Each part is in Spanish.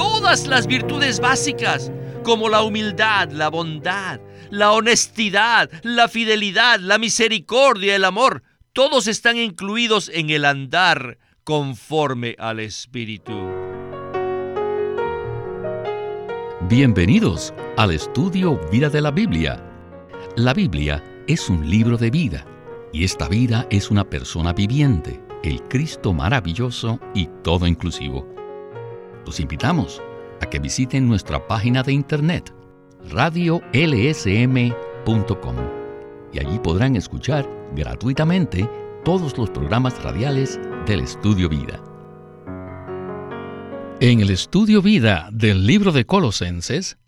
todas las virtudes básicas, como la humildad, la bondad, la honestidad, la fidelidad, la misericordia, el amor, todos están incluidos en el andar conforme al Espíritu. Bienvenidos al estudio Vida de la Biblia. La Biblia es un libro de vida y esta vida es una persona viviente, el Cristo maravilloso y todo inclusivo. Los invitamos a que visiten nuestra página de internet radiolsm.com y allí podrán escuchar gratuitamente todos los programas radiales del Estudio Vida. En el Estudio Vida del libro de Colosenses,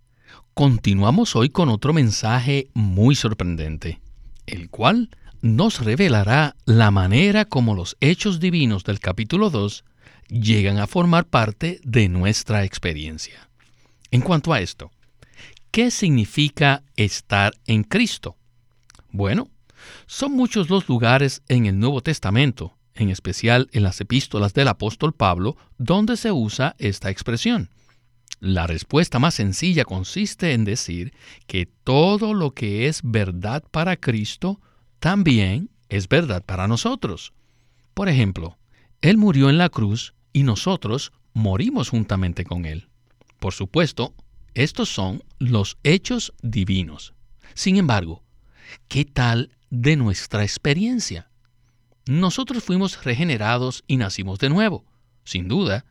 continuamos hoy con otro mensaje muy sorprendente, el cual nos revelará la manera como los hechos divinos del capítulo 2 llegan a formar parte de nuestra experiencia. En cuanto a esto, ¿qué significa estar en Cristo? Bueno, son muchos los lugares en el Nuevo Testamento, en especial en las epístolas del apóstol Pablo, donde se usa esta expresión. La respuesta más sencilla consiste en decir que todo lo que es verdad para Cristo también es verdad para nosotros. Por ejemplo, Él murió en la cruz y nosotros morimos juntamente con Él. Por supuesto, estos son los hechos divinos. Sin embargo, ¿qué tal de nuestra experiencia? Nosotros fuimos regenerados y nacimos de nuevo. Sin duda,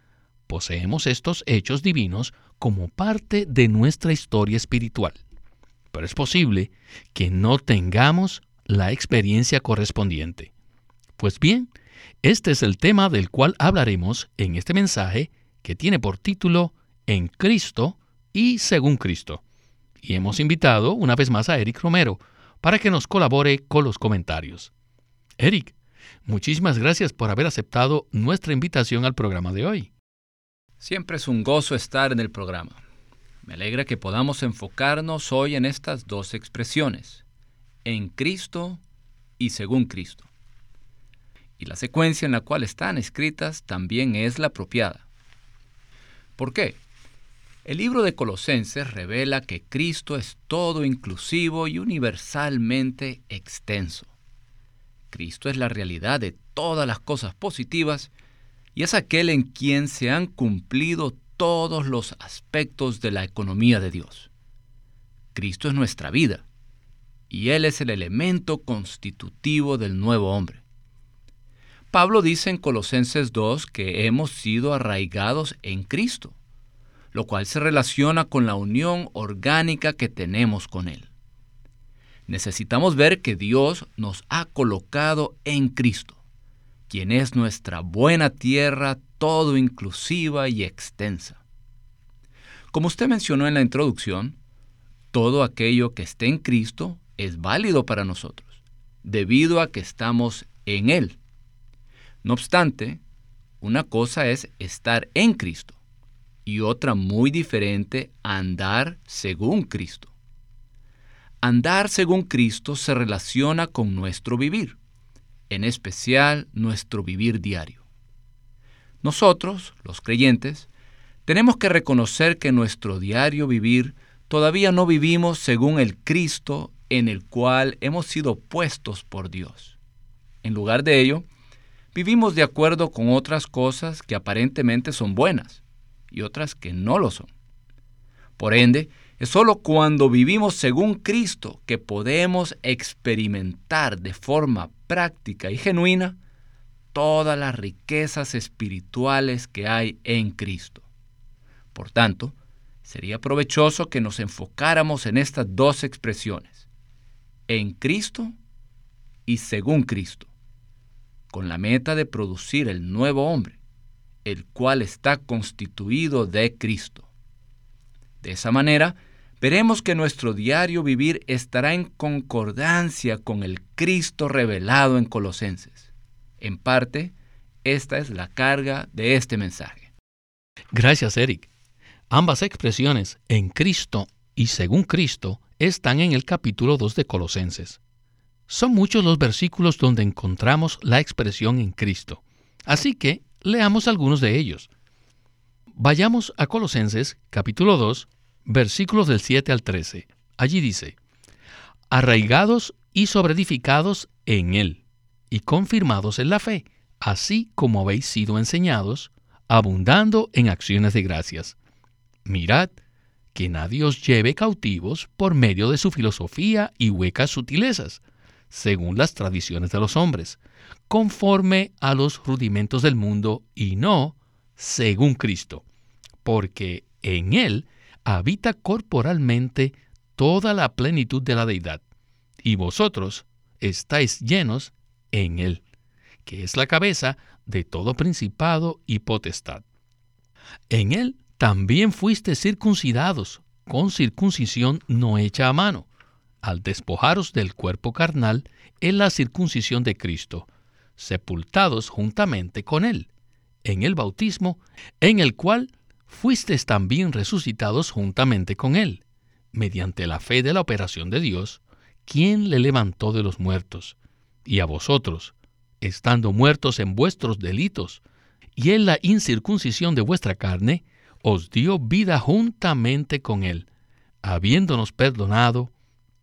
poseemos estos hechos divinos como parte de nuestra historia espiritual. Pero es posible que no tengamos la experiencia correspondiente. Pues bien, este es el tema del cual hablaremos en este mensaje que tiene por título En Cristo y según Cristo. Y hemos invitado una vez más a Eric Romero para que nos colabore con los comentarios. Eric, muchísimas gracias por haber aceptado nuestra invitación al programa de hoy. Siempre es un gozo estar en el programa. Me alegra que podamos enfocarnos hoy en estas dos expresiones, en Cristo y según Cristo. Y la secuencia en la cual están escritas también es la apropiada. ¿Por qué? El libro de Colosenses revela que Cristo es todo inclusivo y universalmente extenso. Cristo es la realidad de todas las cosas positivas y es aquel en quien se han cumplido todos los aspectos de la economía de Dios. Cristo es nuestra vida y Él es el elemento constitutivo del nuevo hombre. Pablo dice en Colosenses 2 que hemos sido arraigados en Cristo, lo cual se relaciona con la unión orgánica que tenemos con Él. Necesitamos ver que Dios nos ha colocado en Cristo, quien es nuestra buena tierra todo inclusiva y extensa. Como usted mencionó en la introducción, todo aquello que esté en Cristo es válido para nosotros, debido a que estamos en Él. No obstante, una cosa es estar en Cristo y otra muy diferente, andar según Cristo. Andar según Cristo se relaciona con nuestro vivir, en especial nuestro vivir diario. Nosotros, los creyentes, tenemos que reconocer que nuestro diario vivir todavía no vivimos según el Cristo en el cual hemos sido puestos por Dios. En lugar de ello, vivimos de acuerdo con otras cosas que aparentemente son buenas y otras que no lo son. Por ende, es sólo cuando vivimos según Cristo que podemos experimentar de forma práctica y genuina todas las riquezas espirituales que hay en Cristo. Por tanto, sería provechoso que nos enfocáramos en estas dos expresiones en Cristo y según Cristo, con la meta de producir el nuevo hombre, el cual está constituido de Cristo. De esa manera, veremos que nuestro diario vivir estará en concordancia con el Cristo revelado en Colosenses. En parte, esta es la carga de este mensaje. Gracias, Eric. Ambas expresiones, en Cristo y según Cristo, están en el capítulo 2 de Colosenses. Son muchos los versículos donde encontramos la expresión en Cristo, así que leamos algunos de ellos. Vayamos a Colosenses capítulo 2, versículos del 7 al 13. Allí dice, arraigados y sobreedificados en Él, y confirmados en la fe, así como habéis sido enseñados, abundando en acciones de gracias. Mirad que nadie os lleve cautivos por medio de su filosofía y huecas sutilezas, según las tradiciones de los hombres, conforme a los rudimentos del mundo y no según Cristo, porque en Él habita corporalmente toda la plenitud de la deidad, y vosotros estáis llenos en Él, que es la cabeza de todo principado y potestad. En Él también fuiste circuncidados con circuncisión no hecha a mano, al despojaros del cuerpo carnal en la circuncisión de Cristo, sepultados juntamente con Él, en el bautismo, en el cual fuisteis también resucitados juntamente con Él, mediante la fe de la operación de Dios, quien le levantó de los muertos, y a vosotros, estando muertos en vuestros delitos, y en la incircuncisión de vuestra carne, os dio vida juntamente con Él, habiéndonos perdonado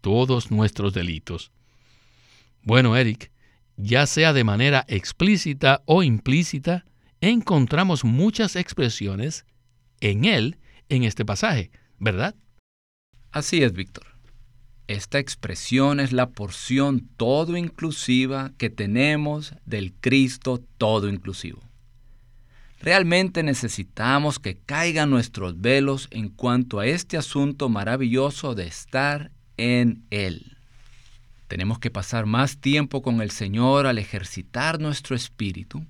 todos nuestros delitos. Bueno, Eric, ya sea de manera explícita o implícita, encontramos muchas expresiones en Él en este pasaje, ¿verdad? Así es, Víctor. Esta expresión es la porción todo inclusiva que tenemos del Cristo todo inclusivo. Realmente necesitamos que caigan nuestros velos en cuanto a este asunto maravilloso de estar en Él. Tenemos que pasar más tiempo con el Señor al ejercitar nuestro espíritu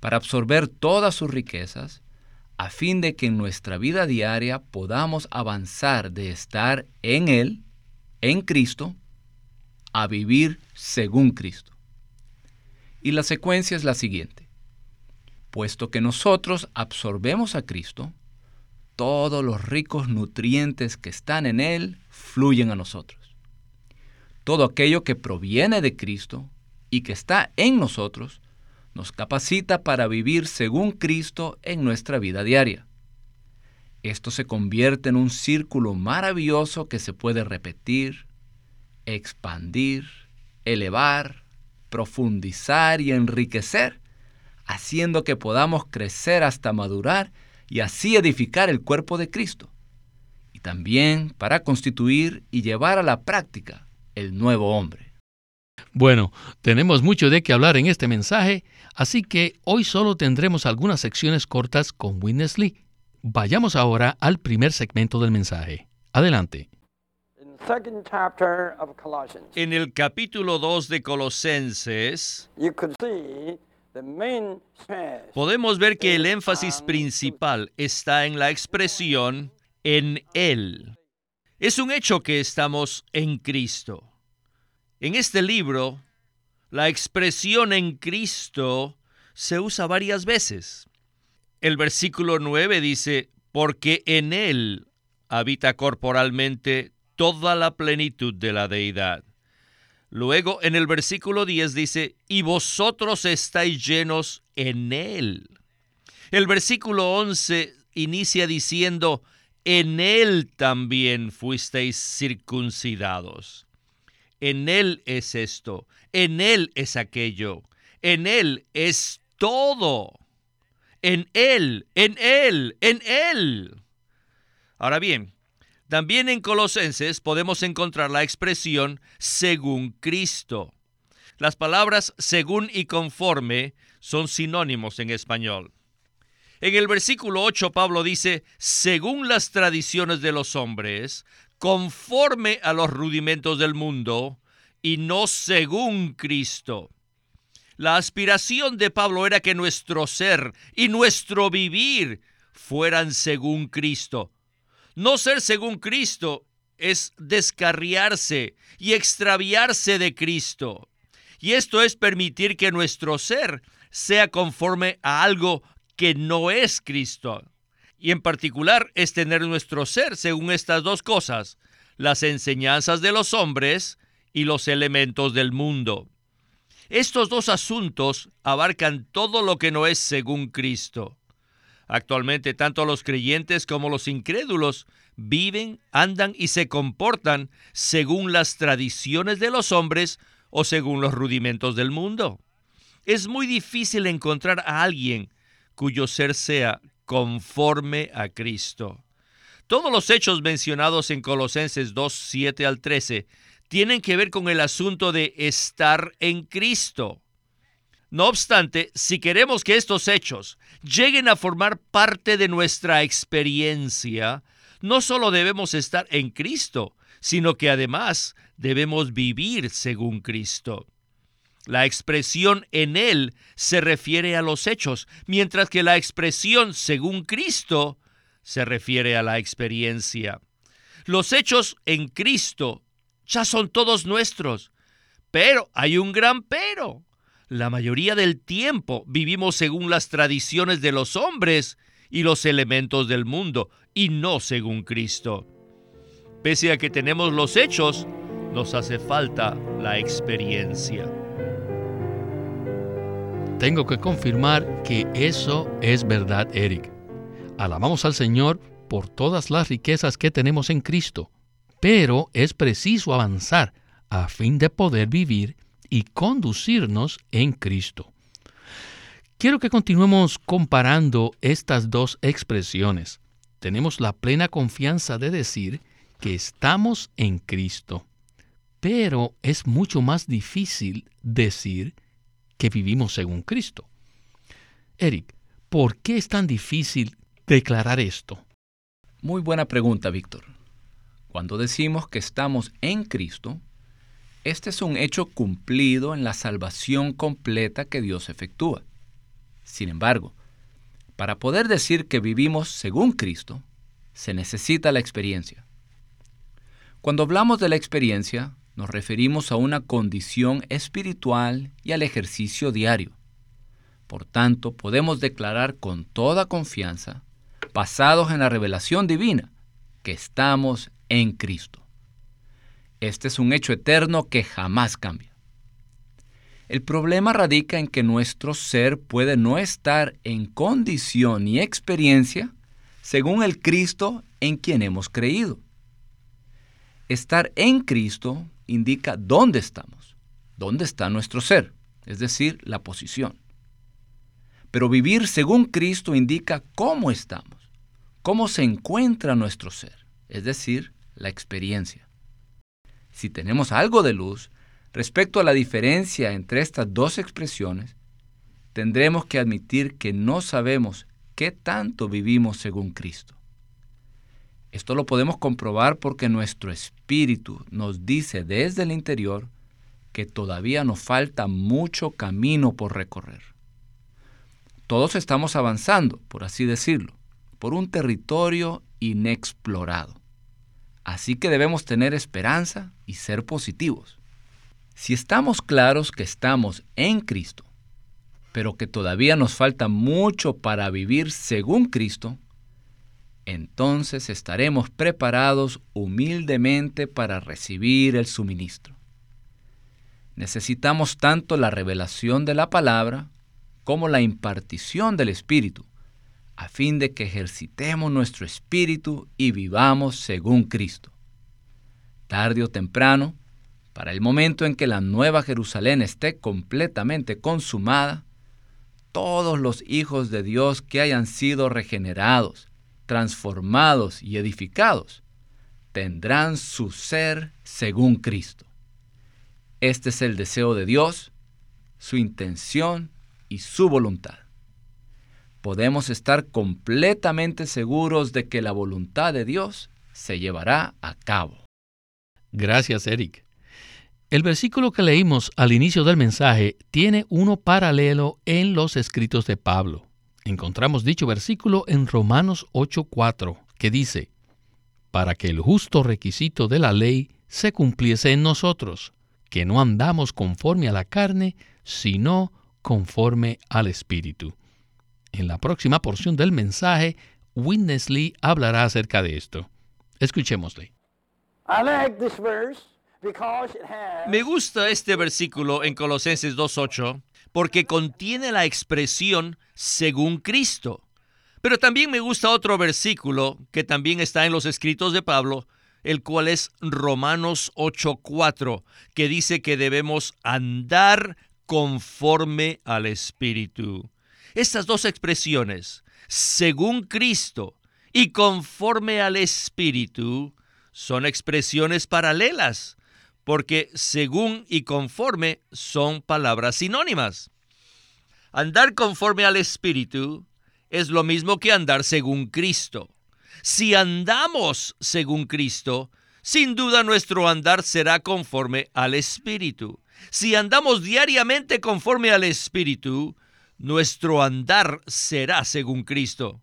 para absorber todas sus riquezas, a fin de que en nuestra vida diaria podamos avanzar de estar en Él, en Cristo, a vivir según Cristo. Y la secuencia es la siguiente puesto que nosotros absorbemos a Cristo, todos los ricos nutrientes que están en Él fluyen a nosotros. Todo aquello que proviene de Cristo y que está en nosotros nos capacita para vivir según Cristo en nuestra vida diaria. Esto se convierte en un círculo maravilloso que se puede repetir, expandir, elevar, profundizar y enriquecer haciendo que podamos crecer hasta madurar y así edificar el cuerpo de Cristo. Y también para constituir y llevar a la práctica el nuevo hombre. Bueno, tenemos mucho de qué hablar en este mensaje, así que hoy solo tendremos algunas secciones cortas con Witness Lee. Vayamos ahora al primer segmento del mensaje. Adelante. En el capítulo 2 de Colosenses, podemos ver que el énfasis principal está en la expresión en Él. Es un hecho que estamos en Cristo. En este libro, la expresión en Cristo se usa varias veces. El versículo 9 dice, porque en Él habita corporalmente toda la plenitud de la deidad. Luego en el versículo 10 dice, y vosotros estáis llenos en Él. El versículo 11 inicia diciendo, en Él también fuisteis circuncidados. En Él es esto, en Él es aquello, en Él es todo. En Él, en Él, en Él. Ahora bien, también en Colosenses podemos encontrar la expresión según Cristo. Las palabras según y conforme son sinónimos en español. En el versículo 8 Pablo dice, según las tradiciones de los hombres, conforme a los rudimentos del mundo, y no según Cristo. La aspiración de Pablo era que nuestro ser y nuestro vivir fueran según Cristo, no ser según Cristo es descarriarse y extraviarse de Cristo. Y esto es permitir que nuestro ser sea conforme a algo que no es Cristo. Y en particular es tener nuestro ser según estas dos cosas, las enseñanzas de los hombres y los elementos del mundo. Estos dos asuntos abarcan todo lo que no es según Cristo. Actualmente tanto los creyentes como los incrédulos viven, andan y se comportan según las tradiciones de los hombres o según los rudimentos del mundo. Es muy difícil encontrar a alguien cuyo ser sea conforme a Cristo. Todos los hechos mencionados en Colosenses 2, 7 al 13 tienen que ver con el asunto de estar en Cristo. No obstante, si queremos que estos hechos lleguen a formar parte de nuestra experiencia, no solo debemos estar en Cristo, sino que además debemos vivir según Cristo. La expresión en Él se refiere a los hechos, mientras que la expresión según Cristo se refiere a la experiencia. Los hechos en Cristo ya son todos nuestros, pero hay un gran pero. La mayoría del tiempo vivimos según las tradiciones de los hombres y los elementos del mundo, y no según Cristo. Pese a que tenemos los hechos, nos hace falta la experiencia. Tengo que confirmar que eso es verdad, Eric. Alabamos al Señor por todas las riquezas que tenemos en Cristo, pero es preciso avanzar a fin de poder vivir y conducirnos en Cristo. Quiero que continuemos comparando estas dos expresiones. Tenemos la plena confianza de decir que estamos en Cristo, pero es mucho más difícil decir que vivimos según Cristo. Eric, ¿por qué es tan difícil declarar esto? Muy buena pregunta, Víctor. Cuando decimos que estamos en Cristo, este es un hecho cumplido en la salvación completa que Dios efectúa. Sin embargo, para poder decir que vivimos según Cristo, se necesita la experiencia. Cuando hablamos de la experiencia, nos referimos a una condición espiritual y al ejercicio diario. Por tanto, podemos declarar con toda confianza, basados en la revelación divina, que estamos en Cristo. Este es un hecho eterno que jamás cambia. El problema radica en que nuestro ser puede no estar en condición ni experiencia según el Cristo en quien hemos creído. Estar en Cristo indica dónde estamos, dónde está nuestro ser, es decir, la posición. Pero vivir según Cristo indica cómo estamos, cómo se encuentra nuestro ser, es decir, la experiencia. Si tenemos algo de luz respecto a la diferencia entre estas dos expresiones, tendremos que admitir que no sabemos qué tanto vivimos según Cristo. Esto lo podemos comprobar porque nuestro espíritu nos dice desde el interior que todavía nos falta mucho camino por recorrer. Todos estamos avanzando, por así decirlo, por un territorio inexplorado. Así que debemos tener esperanza y ser positivos. Si estamos claros que estamos en Cristo, pero que todavía nos falta mucho para vivir según Cristo, entonces estaremos preparados humildemente para recibir el suministro. Necesitamos tanto la revelación de la palabra como la impartición del Espíritu, a fin de que ejercitemos nuestro espíritu y vivamos según Cristo. Tarde o temprano, para el momento en que la nueva Jerusalén esté completamente consumada, todos los hijos de Dios que hayan sido regenerados, transformados y edificados, tendrán su ser según Cristo. Este es el deseo de Dios, su intención y su voluntad. Podemos estar completamente seguros de que la voluntad de Dios se llevará a cabo. Gracias, Eric. El versículo que leímos al inicio del mensaje tiene uno paralelo en los escritos de Pablo. Encontramos dicho versículo en Romanos 8:4, que dice, para que el justo requisito de la ley se cumpliese en nosotros, que no andamos conforme a la carne, sino conforme al Espíritu. En la próxima porción del mensaje, Winnesley hablará acerca de esto. Escuchémosle. Me gusta este versículo en Colosenses 2.8 porque contiene la expresión según Cristo. Pero también me gusta otro versículo que también está en los escritos de Pablo, el cual es Romanos 8:4, que dice que debemos andar conforme al Espíritu. Estas dos expresiones, según Cristo y conforme al Espíritu, son expresiones paralelas, porque según y conforme son palabras sinónimas. Andar conforme al Espíritu es lo mismo que andar según Cristo. Si andamos según Cristo, sin duda nuestro andar será conforme al Espíritu. Si andamos diariamente conforme al Espíritu, nuestro andar será según Cristo.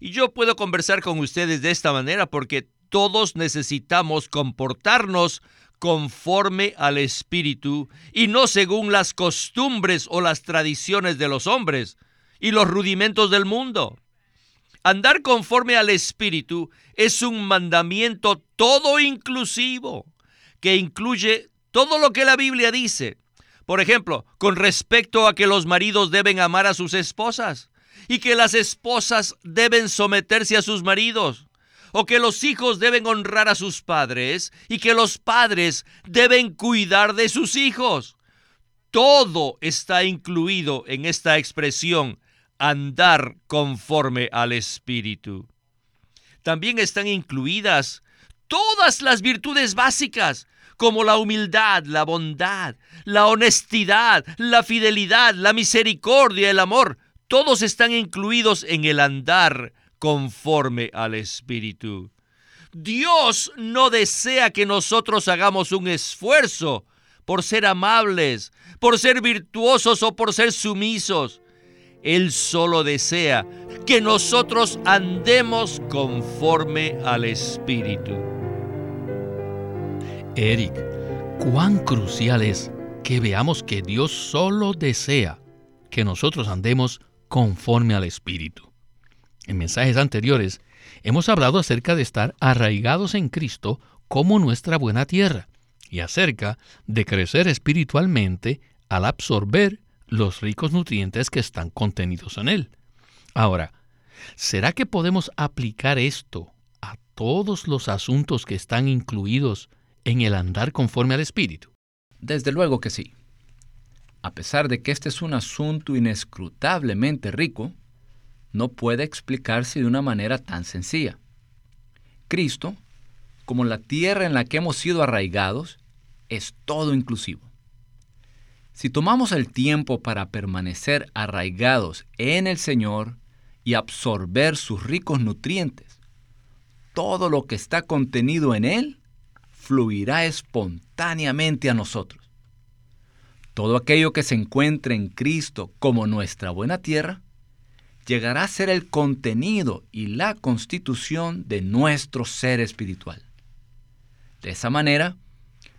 Y yo puedo conversar con ustedes de esta manera porque todos necesitamos comportarnos conforme al Espíritu y no según las costumbres o las tradiciones de los hombres y los rudimentos del mundo. Andar conforme al Espíritu es un mandamiento todo inclusivo, que incluye todo lo que la Biblia dice. Por ejemplo, con respecto a que los maridos deben amar a sus esposas y que las esposas deben someterse a sus maridos, o que los hijos deben honrar a sus padres y que los padres deben cuidar de sus hijos. Todo está incluido en esta expresión andar conforme al Espíritu. También están incluidas todas las virtudes básicas, como la humildad, la bondad, la honestidad, la fidelidad, la misericordia, el amor. Todos están incluidos en el andar conforme al Espíritu. Dios no desea que nosotros hagamos un esfuerzo por ser amables, por ser virtuosos o por ser sumisos. Él solo desea que nosotros andemos conforme al Espíritu. Eric, cuán crucial es que veamos que Dios solo desea que nosotros andemos conforme al Espíritu. En mensajes anteriores hemos hablado acerca de estar arraigados en Cristo como nuestra buena tierra y acerca de crecer espiritualmente al absorber los ricos nutrientes que están contenidos en él. Ahora, ¿será que podemos aplicar esto a todos los asuntos que están incluidos en el andar conforme al Espíritu? Desde luego que sí. A pesar de que este es un asunto inescrutablemente rico, no puede explicarse de una manera tan sencilla. Cristo, como la tierra en la que hemos sido arraigados, es todo inclusivo. Si tomamos el tiempo para permanecer arraigados en el Señor y absorber sus ricos nutrientes, todo lo que está contenido en Él fluirá espontáneamente a nosotros. Todo aquello que se encuentre en Cristo como nuestra buena tierra llegará a ser el contenido y la constitución de nuestro ser espiritual. De esa manera,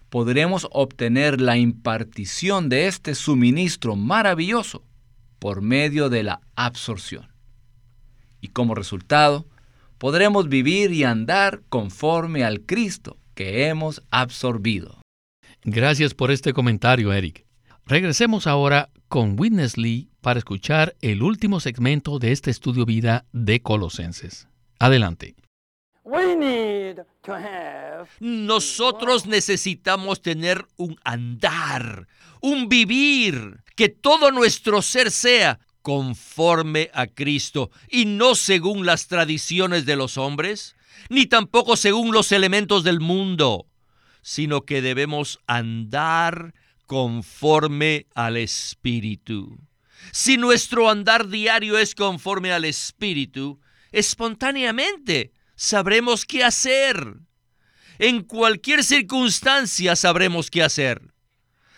podremos obtener la impartición de este suministro maravilloso por medio de la absorción. Y como resultado, podremos vivir y andar conforme al Cristo que hemos absorbido. Gracias por este comentario, Eric. Regresemos ahora con Witness Lee para escuchar el último segmento de este estudio vida de Colosenses. Adelante. Nosotros necesitamos tener un andar, un vivir, que todo nuestro ser sea conforme a Cristo y no según las tradiciones de los hombres, ni tampoco según los elementos del mundo, sino que debemos andar conforme al Espíritu. Si nuestro andar diario es conforme al Espíritu, espontáneamente sabremos qué hacer. En cualquier circunstancia sabremos qué hacer.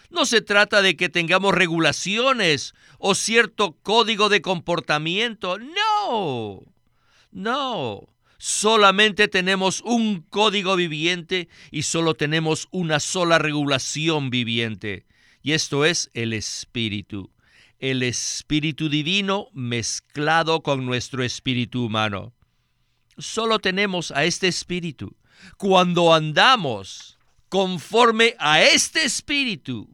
No se trata de que tengamos regulaciones o cierto código de comportamiento. No. No. Solamente tenemos un código viviente y solo tenemos una sola regulación viviente. Y esto es el Espíritu. El Espíritu Divino mezclado con nuestro espíritu humano solo tenemos a este espíritu. Cuando andamos conforme a este espíritu,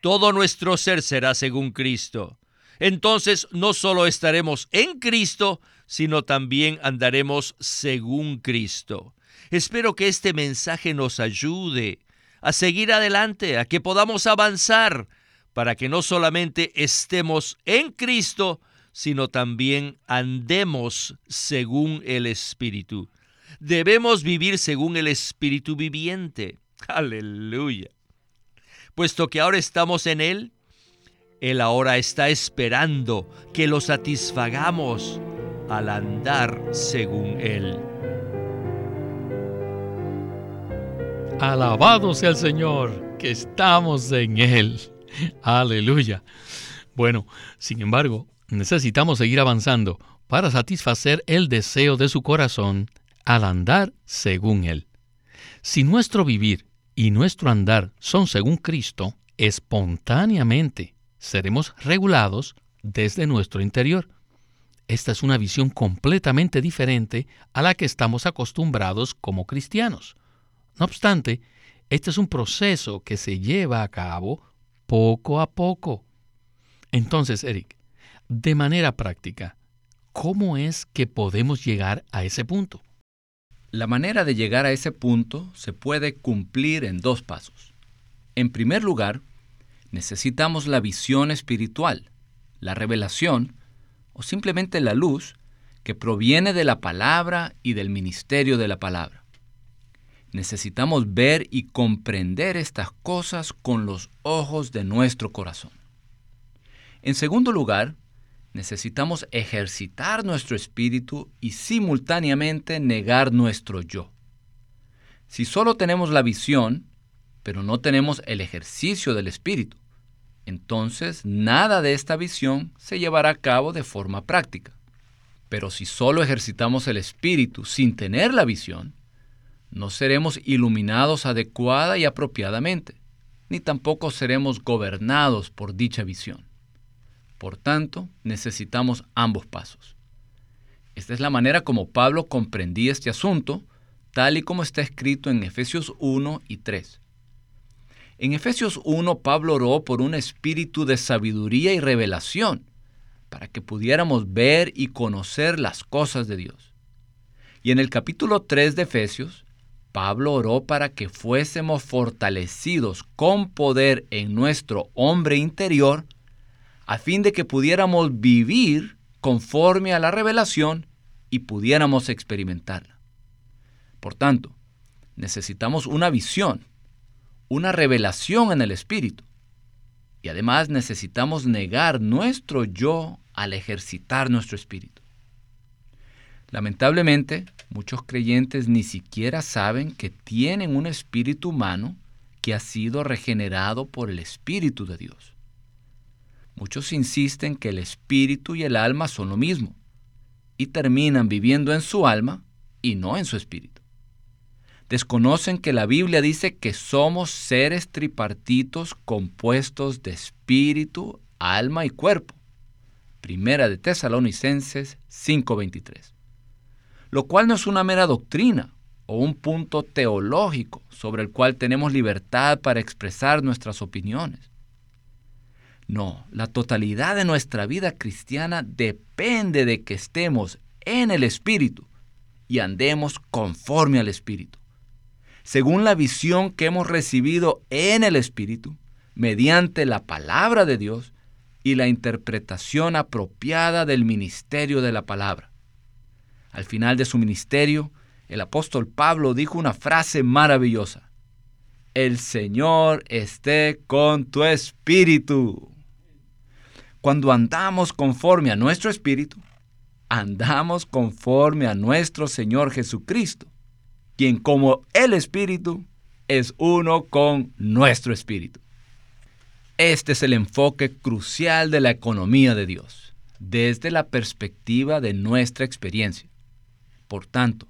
todo nuestro ser será según Cristo. Entonces no solo estaremos en Cristo, sino también andaremos según Cristo. Espero que este mensaje nos ayude a seguir adelante, a que podamos avanzar, para que no solamente estemos en Cristo, sino también andemos según el Espíritu. Debemos vivir según el Espíritu viviente. Aleluya. Puesto que ahora estamos en Él, Él ahora está esperando que lo satisfagamos al andar según Él. Alabado sea el Señor, que estamos en Él. Aleluya. Bueno, sin embargo, necesitamos seguir avanzando para satisfacer el deseo de su corazón al andar según Él. Si nuestro vivir y nuestro andar son según Cristo, espontáneamente seremos regulados desde nuestro interior. Esta es una visión completamente diferente a la que estamos acostumbrados como cristianos. No obstante, este es un proceso que se lleva a cabo poco a poco. Entonces, Eric, de manera práctica, ¿cómo es que podemos llegar a ese punto? La manera de llegar a ese punto se puede cumplir en dos pasos. En primer lugar, necesitamos la visión espiritual, la revelación o simplemente la luz que proviene de la palabra y del ministerio de la palabra. Necesitamos ver y comprender estas cosas con los ojos de nuestro corazón. En segundo lugar, necesitamos ejercitar nuestro espíritu y simultáneamente negar nuestro yo. Si solo tenemos la visión, pero no tenemos el ejercicio del espíritu, entonces nada de esta visión se llevará a cabo de forma práctica. Pero si solo ejercitamos el espíritu sin tener la visión, no seremos iluminados adecuada y apropiadamente, ni tampoco seremos gobernados por dicha visión. Por tanto, necesitamos ambos pasos. Esta es la manera como Pablo comprendía este asunto, tal y como está escrito en Efesios 1 y 3. En Efesios 1, Pablo oró por un espíritu de sabiduría y revelación, para que pudiéramos ver y conocer las cosas de Dios. Y en el capítulo 3 de Efesios, Pablo oró para que fuésemos fortalecidos con poder en nuestro hombre interior, a fin de que pudiéramos vivir conforme a la revelación y pudiéramos experimentarla. Por tanto, necesitamos una visión, una revelación en el Espíritu. Y además necesitamos negar nuestro yo al ejercitar nuestro espíritu. Lamentablemente, muchos creyentes ni siquiera saben que tienen un espíritu humano que ha sido regenerado por el Espíritu de Dios. Muchos insisten que el espíritu y el alma son lo mismo y terminan viviendo en su alma y no en su espíritu. Desconocen que la Biblia dice que somos seres tripartitos compuestos de espíritu, alma y cuerpo. Primera de Tesalonicenses 5:23 lo cual no es una mera doctrina o un punto teológico sobre el cual tenemos libertad para expresar nuestras opiniones. No, la totalidad de nuestra vida cristiana depende de que estemos en el Espíritu y andemos conforme al Espíritu, según la visión que hemos recibido en el Espíritu, mediante la palabra de Dios y la interpretación apropiada del ministerio de la palabra. Al final de su ministerio, el apóstol Pablo dijo una frase maravillosa. El Señor esté con tu espíritu. Cuando andamos conforme a nuestro espíritu, andamos conforme a nuestro Señor Jesucristo, quien como el espíritu es uno con nuestro espíritu. Este es el enfoque crucial de la economía de Dios, desde la perspectiva de nuestra experiencia. Por tanto,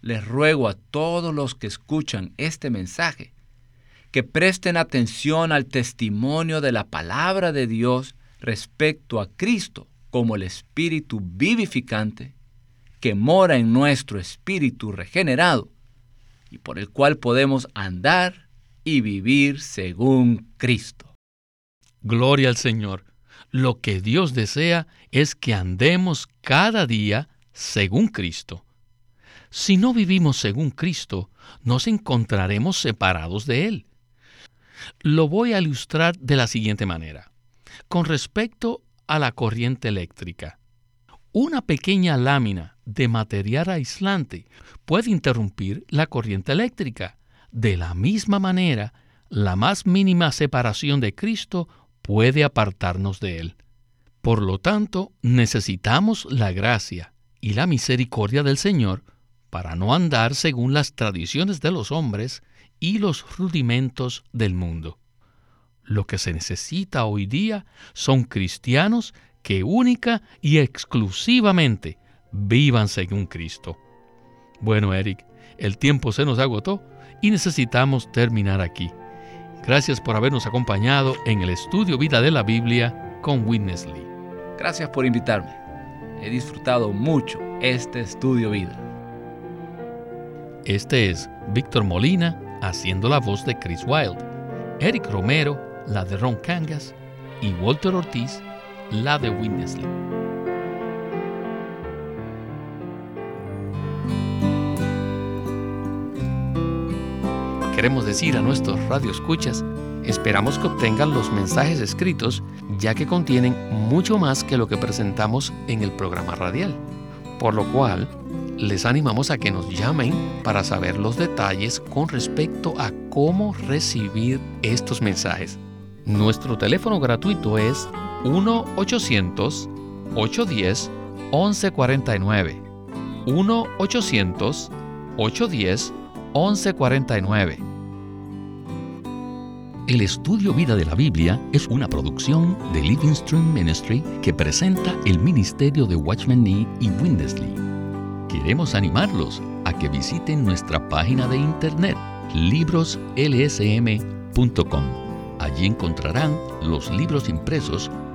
les ruego a todos los que escuchan este mensaje que presten atención al testimonio de la palabra de Dios respecto a Cristo como el Espíritu vivificante que mora en nuestro espíritu regenerado y por el cual podemos andar y vivir según Cristo. Gloria al Señor. Lo que Dios desea es que andemos cada día según Cristo. Si no vivimos según Cristo, nos encontraremos separados de Él. Lo voy a ilustrar de la siguiente manera. Con respecto a la corriente eléctrica, una pequeña lámina de material aislante puede interrumpir la corriente eléctrica. De la misma manera, la más mínima separación de Cristo puede apartarnos de Él. Por lo tanto, necesitamos la gracia y la misericordia del Señor para no andar según las tradiciones de los hombres y los rudimentos del mundo. Lo que se necesita hoy día son cristianos que única y exclusivamente vivan según Cristo. Bueno, Eric, el tiempo se nos agotó y necesitamos terminar aquí. Gracias por habernos acompañado en el estudio Vida de la Biblia con Witness Lee. Gracias por invitarme. He disfrutado mucho este estudio Vida. Este es Víctor Molina haciendo la voz de Chris Wilde, Eric Romero la de Ron Cangas y Walter Ortiz la de Witness Lee. Queremos decir a nuestros radioescuchas, esperamos que obtengan los mensajes escritos ya que contienen mucho más que lo que presentamos en el programa radial, por lo cual les animamos a que nos llamen para saber los detalles con respecto a cómo recibir estos mensajes. Nuestro teléfono gratuito es 1-800-810-1149. 1-800-810-1149. El estudio Vida de la Biblia es una producción de Living Stream Ministry que presenta el ministerio de Watchman Nee y Windesley. Queremos animarlos a que visiten nuestra página de internet libroslsm.com. Allí encontrarán los libros impresos